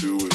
do it.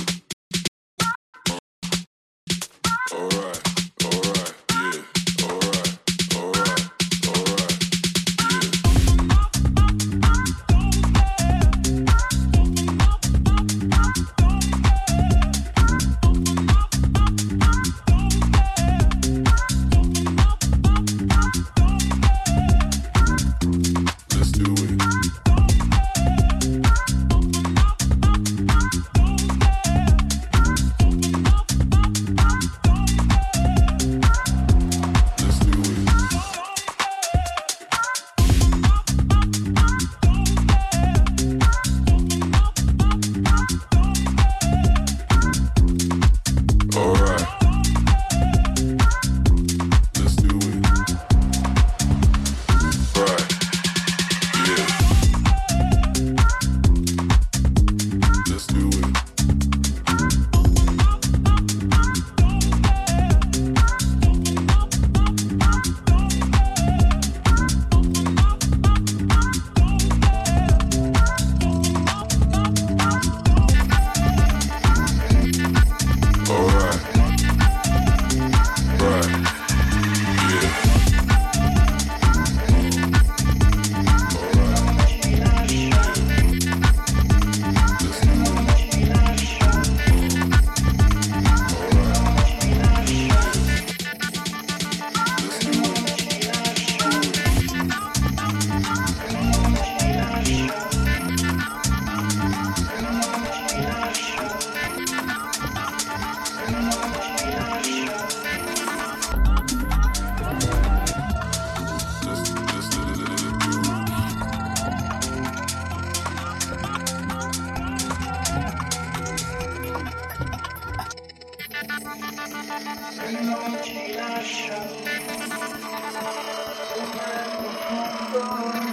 没有其他声音不会不